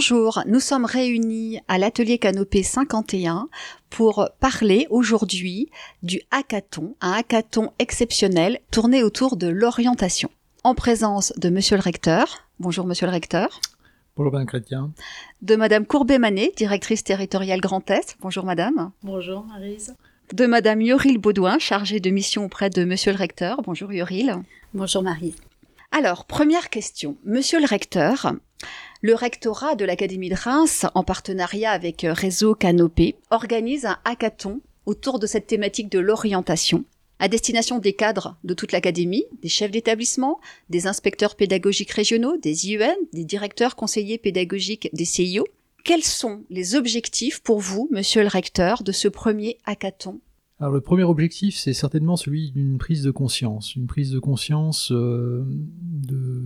Bonjour, nous sommes réunis à l'atelier Canopée 51 pour parler aujourd'hui du hackathon, un hackathon exceptionnel tourné autour de l'orientation. En présence de monsieur le recteur. Bonjour monsieur le recteur. Bonjour Madame Chrétien. De Madame Courbet-Manet, directrice territoriale Grand Est. Bonjour Madame. Bonjour Marise. De Madame Yoril Baudouin, chargée de mission auprès de Monsieur le recteur. Bonjour Yoril. Bonjour Marise. Alors, première question. Monsieur le recteur, le rectorat de l'Académie de Reims, en partenariat avec euh, Réseau Canopé, organise un hackathon autour de cette thématique de l'orientation à destination des cadres de toute l'académie, des chefs d'établissement, des inspecteurs pédagogiques régionaux, des IUN, des directeurs conseillers pédagogiques des CIO. Quels sont les objectifs pour vous, monsieur le recteur, de ce premier hackathon? Alors le premier objectif, c'est certainement celui d'une prise de conscience, une prise de conscience euh, de,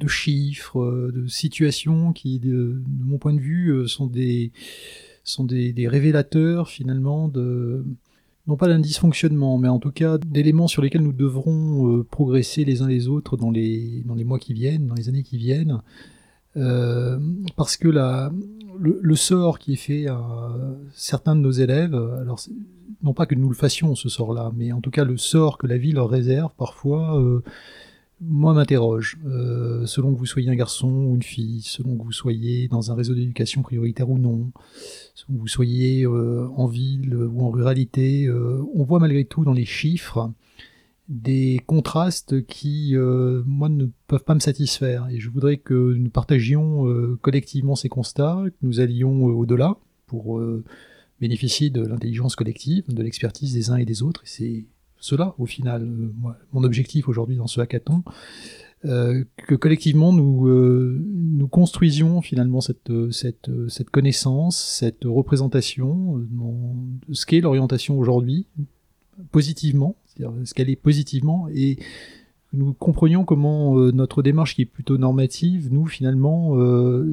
de, chiffres, euh, de situations qui, de, mon point de vue, euh, sont des sont des, révélateurs finalement non pas d'un dysfonctionnement, mais en tout cas d'éléments sur lesquels nous devrons progresser les uns les autres dans les dans les mois qui viennent, dans les années qui viennent, parce que la, le, sort qui est fait à certains de nos élèves, alors non pas que nous le fassions ce sort-là, mais en tout cas le sort que la vie leur réserve parfois, euh, moi m'interroge. Euh, selon que vous soyez un garçon ou une fille, selon que vous soyez dans un réseau d'éducation prioritaire ou non, selon que vous soyez euh, en ville ou en ruralité, on voit malgré tout dans les chiffres des contrastes qui, moi, ne peuvent pas me satisfaire. Et je voudrais que nous partagions collectivement ces constats, que nous allions au-delà pour bénéficier de l'intelligence collective, de l'expertise des uns et des autres. Et c'est cela, au final, euh, mon objectif aujourd'hui dans ce hackathon, euh, que collectivement nous, euh, nous construisions finalement cette, cette, cette connaissance, cette représentation de ce qu'est l'orientation aujourd'hui, positivement, c'est-à-dire ce qu'elle est positivement, et nous comprenions comment notre démarche qui est plutôt normative, nous finalement,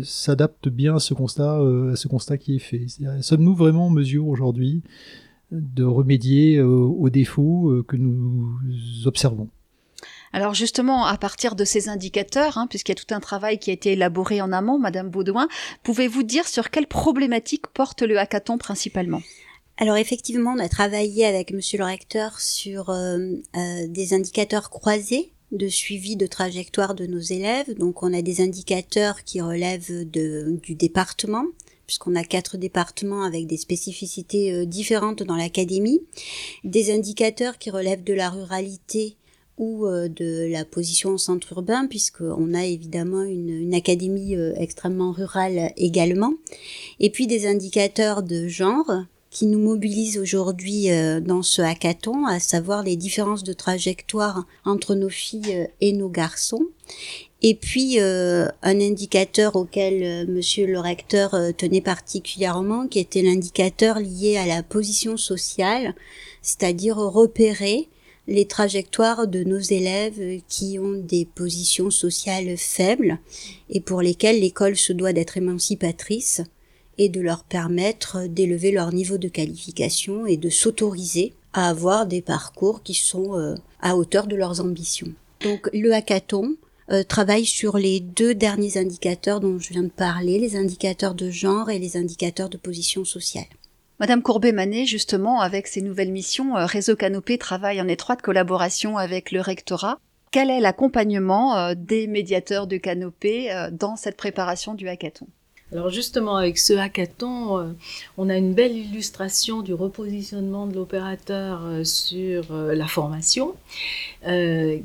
s'adapte bien à ce constat, à ce constat qui est fait. Sommes-nous vraiment en mesure aujourd'hui de remédier aux défauts que nous observons. Alors justement, à partir de ces indicateurs, hein, puisqu'il y a tout un travail qui a été élaboré en amont, Madame Baudouin, pouvez-vous dire sur quelles problématiques porte le hackathon principalement? Alors effectivement, on a travaillé avec Monsieur le recteur sur euh, euh, des indicateurs croisés de suivi de trajectoire de nos élèves. Donc on a des indicateurs qui relèvent de, du département, puisqu'on a quatre départements avec des spécificités euh, différentes dans l'académie, des indicateurs qui relèvent de la ruralité ou de la position au centre urbain, puisqu'on a évidemment une, une académie extrêmement rurale également, et puis des indicateurs de genre, qui nous mobilise aujourd'hui euh, dans ce hackathon, à savoir les différences de trajectoire entre nos filles euh, et nos garçons. Et puis euh, un indicateur auquel Monsieur le recteur tenait particulièrement, qui était l'indicateur lié à la position sociale, c'est-à-dire repérer les trajectoires de nos élèves qui ont des positions sociales faibles et pour lesquelles l'école se doit d'être émancipatrice et de leur permettre d'élever leur niveau de qualification et de s'autoriser à avoir des parcours qui sont euh, à hauteur de leurs ambitions. Donc le hackathon euh, travaille sur les deux derniers indicateurs dont je viens de parler, les indicateurs de genre et les indicateurs de position sociale. Madame Courbet-Manet, justement, avec ses nouvelles missions, euh, Réseau Canopé travaille en étroite collaboration avec le rectorat. Quel est l'accompagnement des médiateurs de Canopé dans cette préparation du hackathon? Alors justement, avec ce hackathon, euh, on a une belle illustration du repositionnement de l'opérateur euh, sur euh, la formation,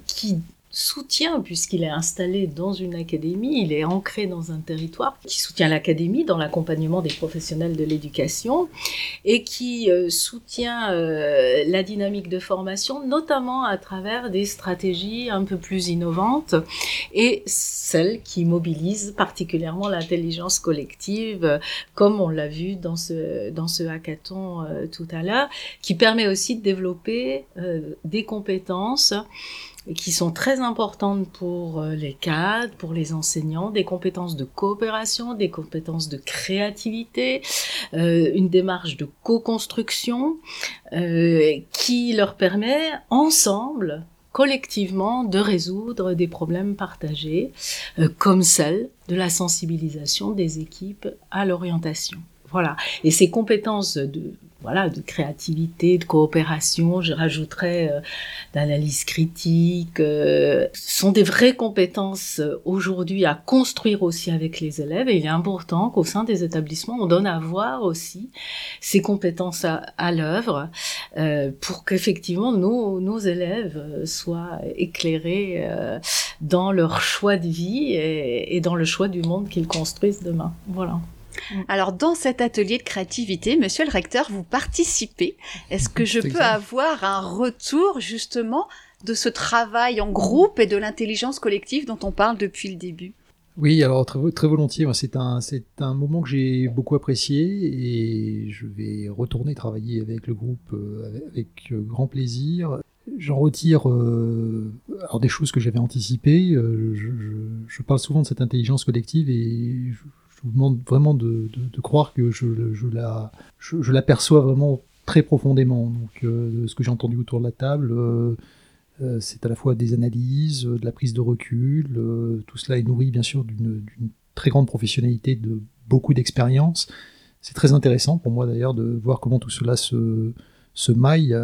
qui soutient, puisqu'il est installé dans une académie, il est ancré dans un territoire qui soutient l'académie dans l'accompagnement des professionnels de l'éducation et qui euh, soutient euh, la dynamique de formation, notamment à travers des stratégies un peu plus innovantes et celles qui mobilisent particulièrement l'intelligence collective, comme on l'a vu dans ce, dans ce hackathon euh, tout à l'heure, qui permet aussi de développer des compétences qui sont très importantes pour euh, les cadres, pour les enseignants, des compétences de coopération, des compétences de créativité, euh, une démarche de co-construction euh, qui leur permet ensemble collectivement de résoudre des problèmes partagés, comme celle de la sensibilisation des équipes à l'orientation. Voilà. Et ces compétences de voilà, de créativité, de coopération, je rajouterais euh, d'analyse critique, euh, sont des vraies compétences euh, aujourd'hui à construire aussi avec les élèves. Et il est important qu'au sein des établissements, on donne à voir aussi ces compétences à, l'œuvre euh, pour qu'effectivement nos, nos élèves soient éclairés dans leur choix de vie et, et dans le choix du monde qu'ils construisent demain. Voilà. Mm. Alors, dans cet atelier de créativité, monsieur le recteur, vous participez. Est-ce que je peux avoir un retour, justement, de ce travail en groupe et de l'intelligence collective dont on parle depuis le début? Oui, alors très, très volontiers. C'est un, c'est un moment que j'ai beaucoup apprécié et je vais retourner travailler avec le groupe euh, avec, euh, grand plaisir. J'en retire euh, alors des choses que j'avais anticipées. je, je, je, parle souvent de cette intelligence collective et je, je vous demande vraiment de, croire que je, la, je, l'aperçois vraiment très profondément. Donc, euh, ce que j'ai entendu autour de la table, euh, euh, c'est à la fois des analyses, de la prise de recul. tout cela est nourri, bien sûr, d'une, très grande professionnalité, de beaucoup d'expérience. C'est très intéressant pour moi d'ailleurs de voir comment tout cela se, maille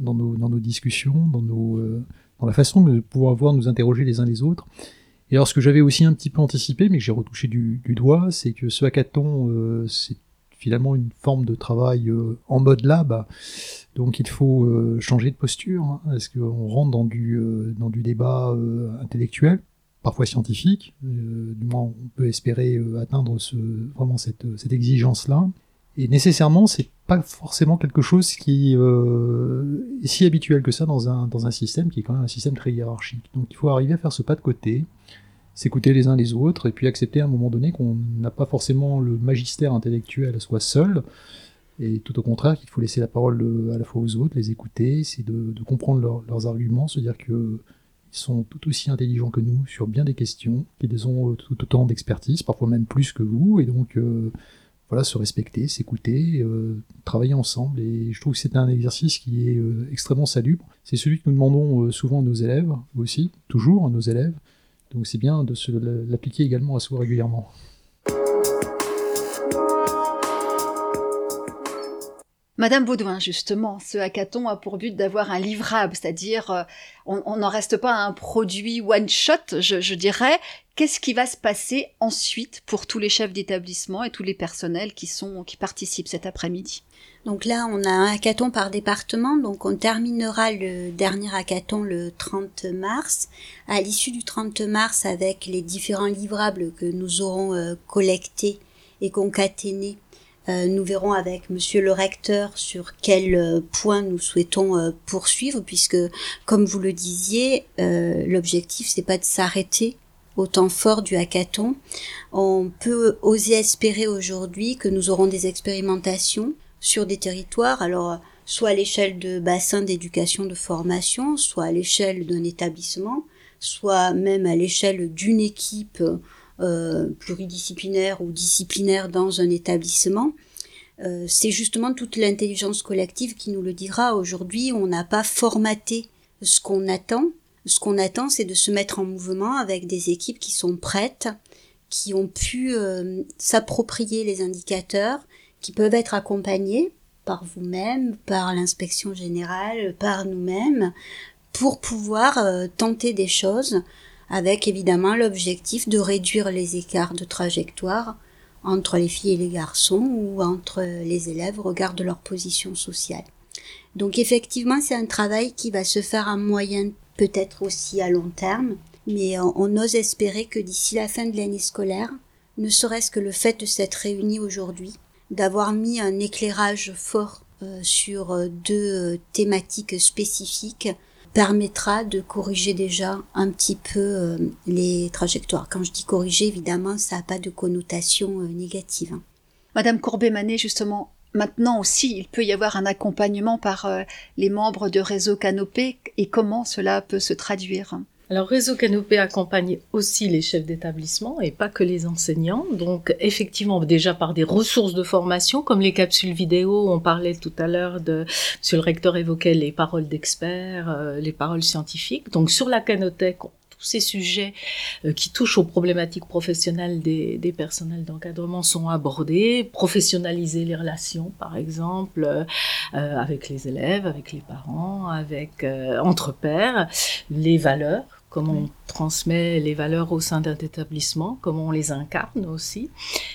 dans, nos, discussions, dans la façon de pouvoir voir nous interroger les uns les autres. Et alors ce que j'avais aussi un petit peu anticipé, mais que j'ai retouché du, doigt, c'est que ce hackathon, euh, c'est finalement une forme de travail euh, en mode lab. Donc il faut euh, changer de posture. Hein, parce qu'on rentre dans du, dans du débat intellectuel, parfois scientifique. du moins, on peut espérer atteindre ce, vraiment cette, cette exigence-là. Et nécessairement, c'est pas forcément quelque chose qui est si habituel que ça dans un, dans un système qui est quand même un système très hiérarchique. Donc il faut arriver à faire ce pas de côté, s'écouter les uns les autres et puis accepter à un moment donné qu'on n'a pas forcément le magistère intellectuel soit seul et tout au contraire qu'il faut laisser la parole euh, à la fois aux autres, les écouter, essayer de, comprendre leurs arguments, se dire qu'ils sont tout aussi intelligents que nous sur bien des questions, qu'ils ont euh, tout autant d'expertise, parfois même plus que vous, et donc euh, voilà, se respecter, s'écouter, travailler ensemble. Et je trouve que c'est un exercice qui est extrêmement salubre. C'est celui que nous demandons souvent à nos élèves aussi, toujours à nos élèves, donc c'est bien de l'appliquer également à soi régulièrement. Madame Baudouin, justement, ce hackathon a pour but d'avoir un livrable, c'est-à-dire euh, on n'en reste pas à un produit one-shot, je, dirais. Qu'est-ce qui va se passer ensuite pour tous les chefs d'établissement et tous les personnels qui, sont, qui participent cet après-midi? Donc là, on a un hackathon par département, donc on terminera le dernier hackathon le 30 mars. À l'issue du 30 mars, avec les différents livrables que nous aurons euh, collectés et concaténés, nous verrons avec Monsieur le recteur sur quel euh, point nous souhaitons poursuivre, puisque, comme vous le disiez, l'objectif c'est pas de s'arrêter au temps fort du hackathon. On peut oser espérer aujourd'hui que nous aurons des expérimentations sur des territoires, alors soit à l'échelle de bassins d'éducation de formation, soit à l'échelle d'un établissement, soit même à l'échelle d'une équipe euh, pluridisciplinaire ou disciplinaire dans un établissement. Euh, c'est justement toute l'intelligence collective qui nous le dira. Aujourd'hui, on n'a pas formaté ce qu'on attend. Ce qu'on attend, c'est de se mettre en mouvement avec des équipes qui sont prêtes, qui ont pu euh, s'approprier les indicateurs, qui peuvent être accompagnés par vous-même, par l'inspection générale, par nous-mêmes, pour pouvoir euh, tenter des choses avec évidemment l'objectif de réduire les écarts de trajectoire entre les filles et les garçons ou entre les élèves au regard de leur position sociale. Donc effectivement, c'est un travail qui va se faire à moyen, peut-être aussi à long terme, mais on, on ose espérer que d'ici la fin de l'année scolaire, ne serait-ce que le fait de s'être réunis aujourd'hui, d'avoir mis un éclairage fort euh, sur euh, deux euh, thématiques spécifiques permettra de corriger déjà un petit peu les trajectoires. Quand je dis corriger, évidemment, ça n'a pas de connotation négative. Hein. Madame Courbet-Manet, justement, maintenant aussi, il peut y avoir un accompagnement par les membres de réseau Canopé et comment cela peut se traduire alors Réseau Canopé accompagne aussi les chefs d'établissement et pas que les enseignants. Donc effectivement déjà par des ressources de formation comme les capsules vidéo, on parlait tout à l'heure de Monsieur le recteur évoquait les paroles d'experts, euh, les paroles scientifiques. Donc sur la canothèque, tous ces sujets euh, qui touchent aux problématiques professionnelles des, des personnels d'encadrement sont abordés. Professionnaliser les relations, par exemple, euh, avec les élèves, avec les parents, avec entre pairs, les valeurs comment on transmet les valeurs au sein d'un établissement, comment on les incarne aussi.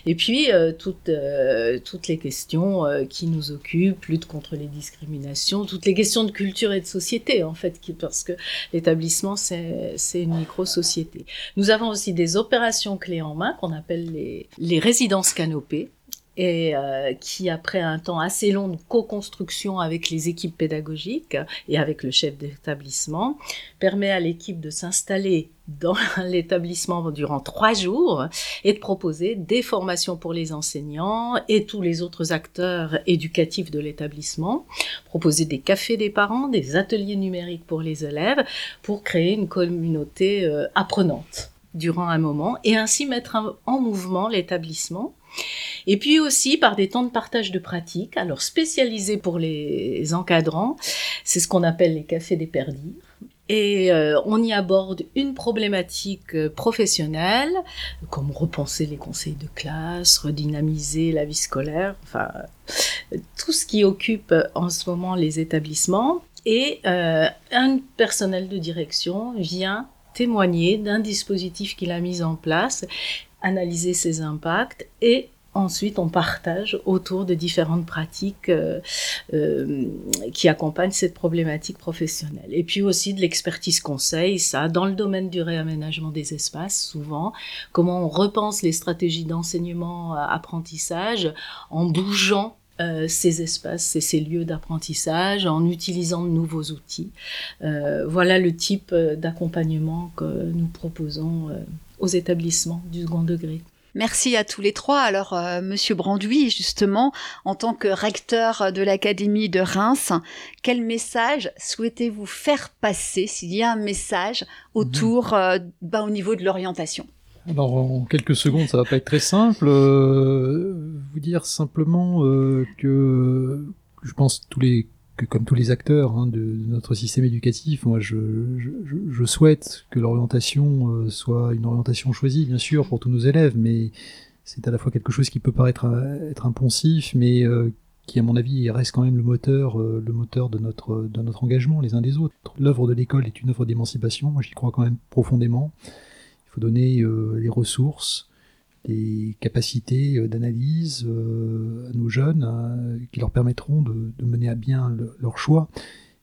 Et puis, euh, toutes, euh, toutes les questions euh, qui nous occupent, lutte contre les discriminations, toutes les questions de culture et de société, en fait, qui, parce que l'établissement, c'est une micro-société. Nous avons aussi des opérations clés en main qu'on appelle les, les résidences canopées et euh, qui, après un temps assez long de co-construction avec les équipes pédagogiques et avec le chef d'établissement, permet à l'équipe de s'installer dans l'établissement durant trois jours et de proposer des formations pour les enseignants et tous les autres acteurs éducatifs de l'établissement, proposer des cafés des parents, des ateliers numériques pour les élèves, pour créer une communauté euh, apprenante durant un moment et ainsi mettre en mouvement l'établissement et puis aussi par des temps de partage de pratiques, alors spécialisés pour les encadrants, c'est ce qu'on appelle les cafés des perdires. Et euh, on y aborde une problématique euh, professionnelle, comme repenser les conseils de classe, redynamiser la vie scolaire, enfin tout ce qui occupe en ce moment les établissements. Et euh, un personnel de direction vient témoigner d'un dispositif qu'il a mis en place, analyser ses impacts et ensuite on partage autour de différentes pratiques euh, euh, qui accompagnent cette problématique professionnelle. Et puis aussi de l'expertise conseil, ça, dans le domaine du réaménagement des espaces, souvent, comment on repense les stratégies d'enseignement, euh, apprentissage, en bougeant ces espaces et ces lieux d'apprentissage en utilisant de nouveaux outils. Voilà le type d'accompagnement que nous proposons aux établissements du second degré. Merci à tous les trois. Alors, euh, Monsieur Branduy, justement, en tant que recteur de l'Académie de Reims, quel message souhaitez-vous faire passer, s'il y a un message, autour, mhm. euh, bah, au niveau de l'orientation? Alors en quelques secondes, ça va pas être très simple. Euh, vous dire simplement que je pense tous les que comme tous les acteurs hein, de, notre système éducatif, moi je, souhaite que l'orientation euh, soit une orientation choisie, bien sûr, pour tous nos élèves, mais c'est à la fois quelque chose qui peut paraître euh, être impensif, mais euh, qui, à mon avis, reste quand même le moteur, le moteur de notre, de notre engagement les uns des autres. L'œuvre de l'école est une œuvre d'émancipation, moi j'y crois quand même profondément. Il faut donner les ressources, des capacités euh, d'analyse euh, à nos jeunes euh, qui leur permettront de, mener à bien leur choix.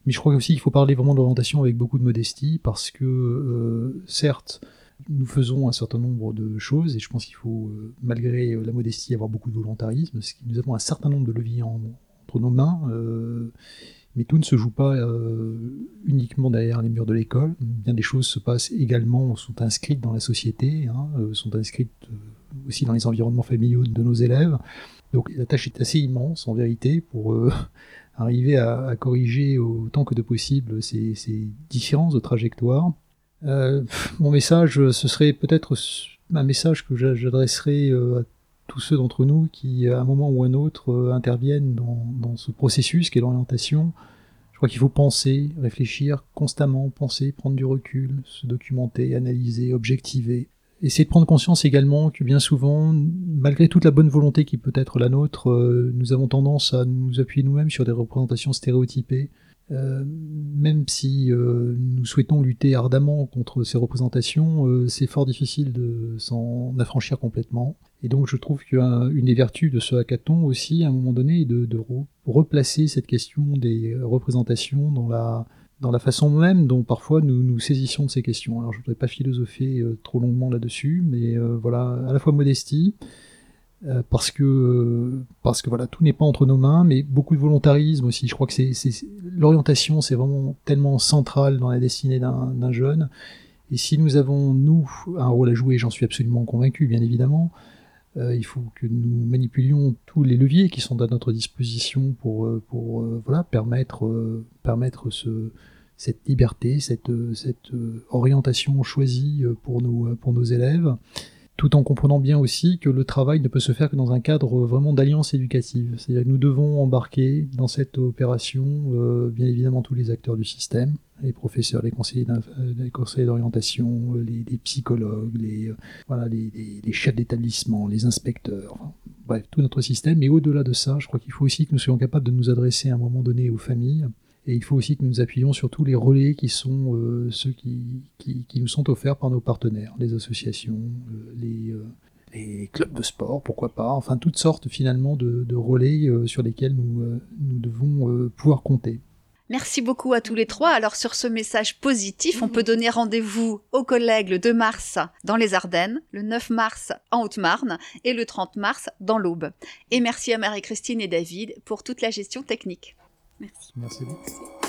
Mais je crois aussi qu'il faut parler vraiment d'orientation avec beaucoup de modestie parce que certes, nous faisons un certain nombre de choses et je pense qu'il faut, malgré la modestie, avoir beaucoup de volontarisme. Nous avons un certain nombre de leviers entre nos mains. Mais tout ne se joue pas uniquement derrière les murs de l'école. Bien des choses se passent également, sont inscrites dans la société, hein, sont inscrites aussi dans les environnements familiaux de nos élèves. Donc la tâche est assez immense en vérité pour euh, arriver à, corriger autant que de possible ces, différences de trajectoire. Euh, mon message, ce serait peut-être un message que j'adresserai euh, à tous ceux d'entre nous qui, à un moment ou un autre, interviennent dans, ce processus qui est l'orientation. Je crois qu'il faut penser, réfléchir constamment, penser, prendre du recul, se documenter, analyser, objectiver, essayer de prendre conscience également que bien souvent, malgré toute la bonne volonté qui peut être la nôtre, euh, nous avons tendance à nous appuyer nous-mêmes sur des représentations stéréotypées. Euh, même si euh, nous souhaitons lutter ardemment contre ces représentations, c'est fort difficile de s'en affranchir complètement. Et donc je trouve qu'une des vertus de ce hackathon aussi, à un moment donné, est de, replacer cette question des représentations dans la, dans la façon même dont parfois nous nous saisissions de ces questions. Alors je ne voudrais pas philosopher euh, trop longuement là-dessus, mais euh, voilà, à la fois modestie, euh, parce que parce que voilà, tout n'est pas entre nos mains, mais beaucoup de volontarisme aussi. Je crois que c'est l'orientation, c'est vraiment tellement central dans la destinée d'un jeune. Et si nous avons nous un rôle à jouer, j'en suis absolument convaincu, bien évidemment. il faut que nous manipulions tous les leviers qui sont à notre disposition pour, pour voilà, permettre, permettre ce, cette liberté, cette, cette orientation choisie pour nos, pour nos élèves tout en comprenant bien aussi que le travail ne peut se faire que dans un cadre vraiment d'alliance éducative. C'est-à-dire que nous devons embarquer dans cette opération, euh, bien évidemment, tous les acteurs du système, les professeurs, les conseillers, euh, d'orientation, euh, les, psychologues, les, chefs d'établissement, les inspecteurs, bref, tout notre système. Mais au-delà de ça, je crois qu'il faut aussi que nous soyons capables de nous adresser à un moment donné aux familles, et il faut aussi que nous appuyons sur tous les relais qui sont euh, ceux qui, qui, nous sont offerts par nos partenaires, les associations, euh, les, euh, les, clubs de sport, pourquoi pas, enfin toutes sortes finalement de, de relais sur lesquels nous, nous devons pouvoir compter. Merci beaucoup à tous les trois. Alors sur ce message positif, on peut donner rendez-vous aux collègues le 2 mars dans les Ardennes, le 9 mars en Haute-Marne et le 30 mars dans l'Aube. Et merci à Marie-Christine et David pour toute la gestion technique. Merci. Merci beaucoup.